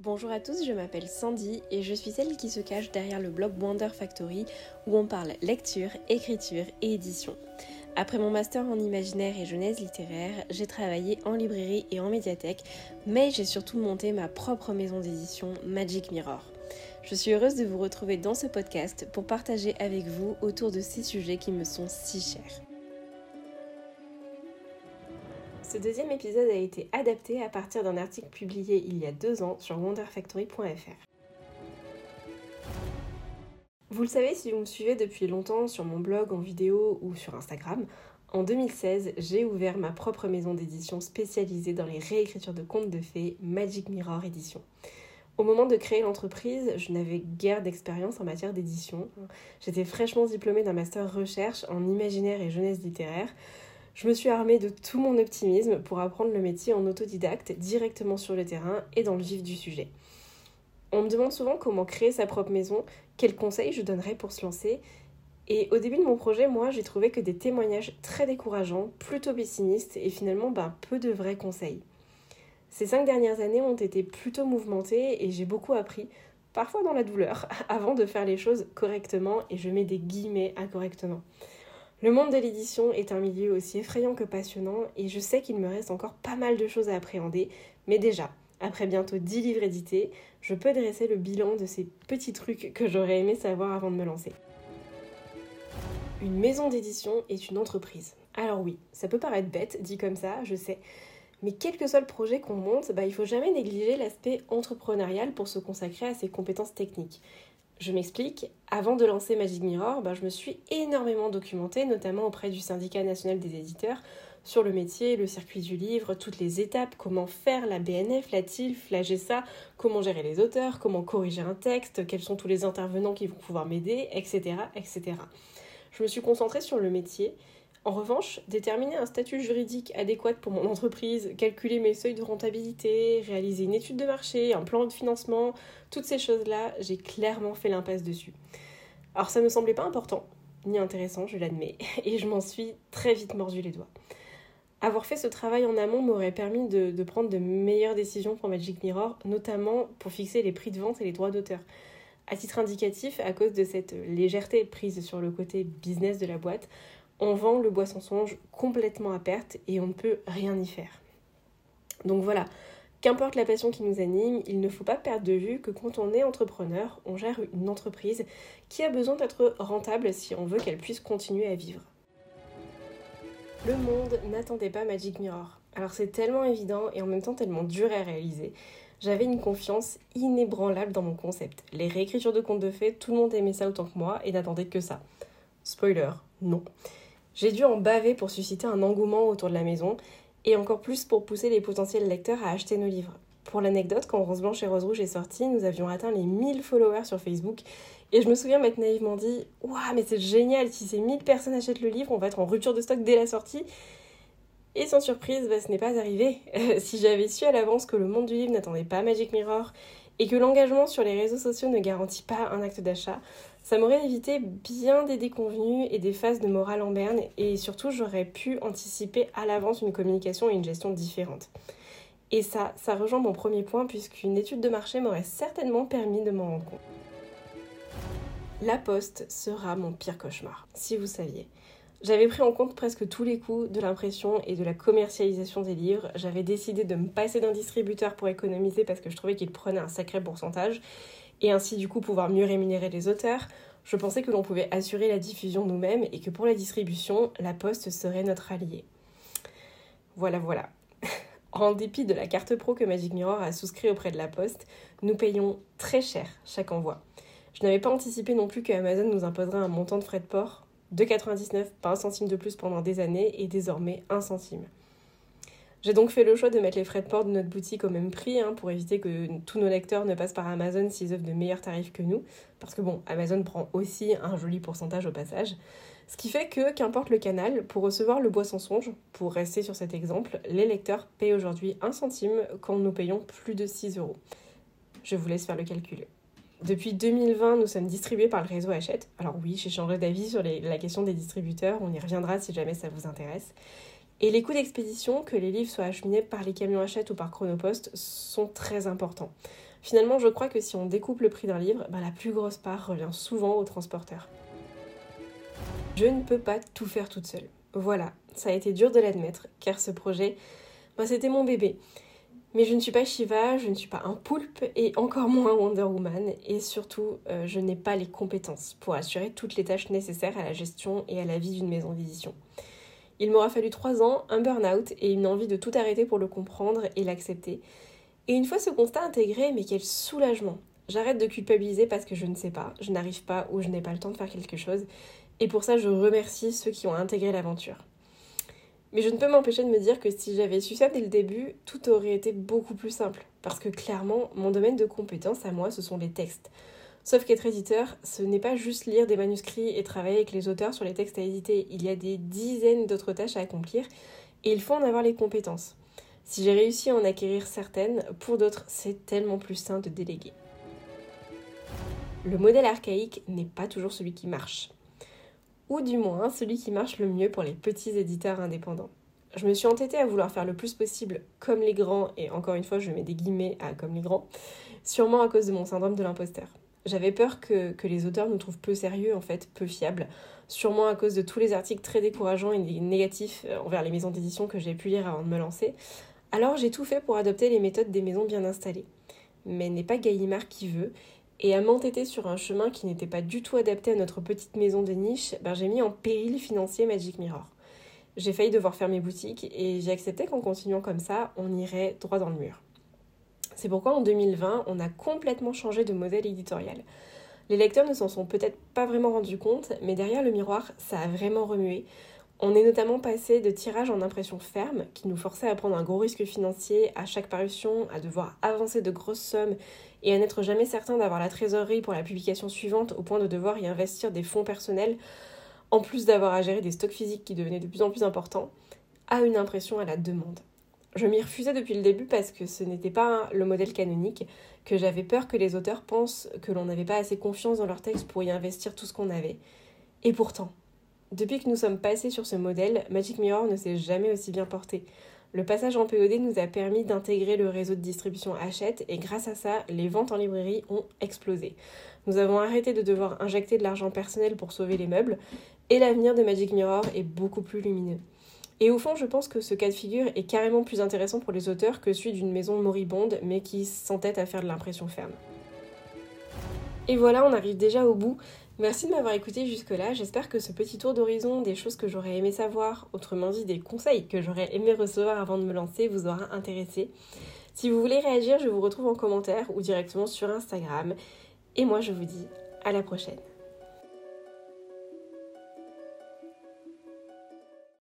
Bonjour à tous, je m'appelle Sandy et je suis celle qui se cache derrière le blog Wonder Factory où on parle lecture, écriture et édition. Après mon master en imaginaire et genèse littéraire, j'ai travaillé en librairie et en médiathèque, mais j'ai surtout monté ma propre maison d'édition Magic Mirror. Je suis heureuse de vous retrouver dans ce podcast pour partager avec vous autour de ces sujets qui me sont si chers. Ce deuxième épisode a été adapté à partir d'un article publié il y a deux ans sur wonderfactory.fr. Vous le savez si vous me suivez depuis longtemps sur mon blog, en vidéo ou sur Instagram, en 2016, j'ai ouvert ma propre maison d'édition spécialisée dans les réécritures de contes de fées, Magic Mirror Édition. Au moment de créer l'entreprise, je n'avais guère d'expérience en matière d'édition. J'étais fraîchement diplômée d'un master recherche en imaginaire et jeunesse littéraire. Je me suis armée de tout mon optimisme pour apprendre le métier en autodidacte directement sur le terrain et dans le vif du sujet. On me demande souvent comment créer sa propre maison, quels conseils je donnerais pour se lancer. Et au début de mon projet, moi, j'ai trouvé que des témoignages très décourageants, plutôt pessimistes et finalement ben, peu de vrais conseils. Ces cinq dernières années ont été plutôt mouvementées et j'ai beaucoup appris, parfois dans la douleur, avant de faire les choses correctement et je mets des guillemets à correctement. Le monde de l'édition est un milieu aussi effrayant que passionnant et je sais qu'il me reste encore pas mal de choses à appréhender, mais déjà, après bientôt 10 livres édités, je peux dresser le bilan de ces petits trucs que j'aurais aimé savoir avant de me lancer. Une maison d'édition est une entreprise. Alors oui, ça peut paraître bête dit comme ça, je sais, mais quel que soit le projet qu'on monte, bah, il faut jamais négliger l'aspect entrepreneurial pour se consacrer à ses compétences techniques. Je m'explique, avant de lancer Magic Mirror, ben, je me suis énormément documentée, notamment auprès du syndicat national des éditeurs, sur le métier, le circuit du livre, toutes les étapes, comment faire la BNF, la TILF, la GSA, comment gérer les auteurs, comment corriger un texte, quels sont tous les intervenants qui vont pouvoir m'aider, etc., etc. Je me suis concentrée sur le métier en revanche, déterminer un statut juridique adéquat pour mon entreprise, calculer mes seuils de rentabilité, réaliser une étude de marché, un plan de financement, toutes ces choses-là, j'ai clairement fait l'impasse dessus. Alors ça ne me semblait pas important, ni intéressant, je l'admets, et je m'en suis très vite mordu les doigts. Avoir fait ce travail en amont m'aurait permis de, prendre de meilleures décisions pour Magic Mirror, notamment pour fixer les prix de vente et les droits d'auteur. À titre indicatif, à cause de cette légèreté prise sur le côté business de la boîte, on vend le boisson songe complètement à perte et on ne peut rien y faire. Donc voilà, qu'importe la passion qui nous anime, il ne faut pas perdre de vue que quand on est entrepreneur, on gère une entreprise qui a besoin d'être rentable si on veut qu'elle puisse continuer à vivre. Le monde n'attendait pas Magic Mirror. Alors c'est tellement évident et en même temps tellement dur à réaliser. J'avais une confiance inébranlable dans mon concept. Les réécritures de contes de fées, tout le monde aimait ça autant que moi et n'attendait que ça. Spoiler, non. J'ai dû en baver pour susciter un engouement autour de la maison et encore plus pour pousser les potentiels lecteurs à acheter nos livres. Pour l'anecdote, quand Rose Blanche et Rose Rouge est sorti, nous avions atteint les 1000 followers sur Facebook et je me souviens m'être naïvement dit Waouh, mais c'est génial, si ces 1000 personnes achètent le livre, on va être en rupture de stock dès la sortie. Et sans surprise, bah, ce n'est pas arrivé. si j'avais su à l'avance que le monde du livre n'attendait pas Magic Mirror et que l'engagement sur les réseaux sociaux ne garantit pas un acte d'achat, ça m'aurait évité bien des déconvenus et des phases de morale en berne et surtout j'aurais pu anticiper à l'avance une communication et une gestion différentes. Et ça, ça rejoint mon premier point puisqu'une étude de marché m'aurait certainement permis de m'en rendre compte. La poste sera mon pire cauchemar, si vous saviez. J'avais pris en compte presque tous les coûts de l'impression et de la commercialisation des livres. J'avais décidé de me passer d'un distributeur pour économiser parce que je trouvais qu'il prenait un sacré pourcentage et ainsi du coup pouvoir mieux rémunérer les auteurs. Je pensais que l'on pouvait assurer la diffusion nous-mêmes et que pour la distribution, la poste serait notre allié. Voilà, voilà. en dépit de la carte pro que Magic Mirror a souscrit auprès de la poste, nous payons très cher chaque envoi. Je n'avais pas anticipé non plus que Amazon nous imposerait un montant de frais de port, 2,99, pas un centime de plus pendant des années et désormais un centime. J'ai donc fait le choix de mettre les frais de port de notre boutique au même prix hein, pour éviter que tous nos lecteurs ne passent par Amazon s'ils offrent de meilleurs tarifs que nous. Parce que bon, Amazon prend aussi un joli pourcentage au passage. Ce qui fait que, qu'importe le canal, pour recevoir le boisson songe, pour rester sur cet exemple, les lecteurs payent aujourd'hui un centime quand nous payons plus de 6 euros. Je vous laisse faire le calcul. Depuis 2020, nous sommes distribués par le réseau Hachette. Alors oui, j'ai changé d'avis sur la question des distributeurs, on y reviendra si jamais ça vous intéresse. Et les coûts d'expédition, que les livres soient acheminés par les camions Hachette ou par Chronopost, sont très importants. Finalement, je crois que si on découpe le prix d'un livre, bah, la plus grosse part revient souvent au transporteur. Je ne peux pas tout faire toute seule. Voilà, ça a été dur de l'admettre, car ce projet, bah, c'était mon bébé. Mais je ne suis pas Shiva, je ne suis pas un poulpe et encore moins Wonder Woman. Et surtout, euh, je n'ai pas les compétences pour assurer toutes les tâches nécessaires à la gestion et à la vie d'une maison d'édition. Il m'aura fallu trois ans, un burn-out et une envie de tout arrêter pour le comprendre et l'accepter. Et une fois ce constat intégré, mais quel soulagement J'arrête de culpabiliser parce que je ne sais pas, je n'arrive pas ou je n'ai pas le temps de faire quelque chose. Et pour ça, je remercie ceux qui ont intégré l'aventure. Mais je ne peux m'empêcher de me dire que si j'avais su ça dès le début, tout aurait été beaucoup plus simple. Parce que clairement, mon domaine de compétence à moi, ce sont les textes. Sauf qu'être éditeur, ce n'est pas juste lire des manuscrits et travailler avec les auteurs sur les textes à éditer. Il y a des dizaines d'autres tâches à accomplir et il faut en avoir les compétences. Si j'ai réussi à en acquérir certaines, pour d'autres, c'est tellement plus sain de déléguer. Le modèle archaïque n'est pas toujours celui qui marche ou du moins celui qui marche le mieux pour les petits éditeurs indépendants. Je me suis entêtée à vouloir faire le plus possible comme les grands, et encore une fois je mets des guillemets à comme les grands, sûrement à cause de mon syndrome de l'imposteur. J'avais peur que, que, les auteurs nous trouvent peu sérieux, en fait, peu fiables, sûrement à cause de tous les articles très décourageants et négatifs euh, envers les maisons d'édition que j'ai pu lire avant de me lancer. Alors j'ai tout fait pour adopter les méthodes des maisons bien installées. Mais n'est pas Gallimard qui veut, et à m'entêter sur un chemin qui n'était pas du tout adapté à notre petite maison de niche, ben j'ai mis en péril financier Magic Mirror. J'ai failli devoir fermer boutique et j'ai accepté qu'en continuant comme ça, on irait droit dans le mur. C'est pourquoi en 2020, on a complètement changé de modèle éditorial. Les lecteurs ne s'en sont peut-être pas vraiment rendus compte, mais derrière le miroir, ça a vraiment remué. On est notamment passé de tirage en impression ferme, qui nous forçait à prendre un gros risque financier à chaque parution, à devoir avancer de grosses sommes et à n'être jamais certain d'avoir la trésorerie pour la publication suivante au point de devoir y investir des fonds personnels, en plus d'avoir à gérer des stocks physiques qui devenaient de plus en plus importants, à une impression à la demande. Je m'y refusais depuis le début parce que ce n'était pas le modèle canonique, que j'avais peur que les auteurs pensent que l'on n'avait pas assez confiance dans leur texte pour y investir tout ce qu'on avait. Et pourtant, depuis que nous sommes passés sur ce modèle, Magic Mirror ne s'est jamais aussi bien porté. Le passage en POD nous a permis d'intégrer le réseau de distribution Hachette et grâce à ça, les ventes en librairie ont explosé. Nous avons arrêté de devoir injecter de l'argent personnel pour sauver les meubles et l'avenir de Magic Mirror est beaucoup plus lumineux. Et au fond, je pense que ce cas de figure est carrément plus intéressant pour les auteurs que celui d'une maison moribonde mais qui s'entête à faire de l'impression ferme. Et voilà, on arrive déjà au bout. Merci de m'avoir écouté jusque-là. J'espère que ce petit tour d'horizon des choses que j'aurais aimé savoir, autrement dit des conseils que j'aurais aimé recevoir avant de me lancer, vous aura intéressé. Si vous voulez réagir, je vous retrouve en commentaire ou directement sur Instagram. Et moi, je vous dis à la prochaine.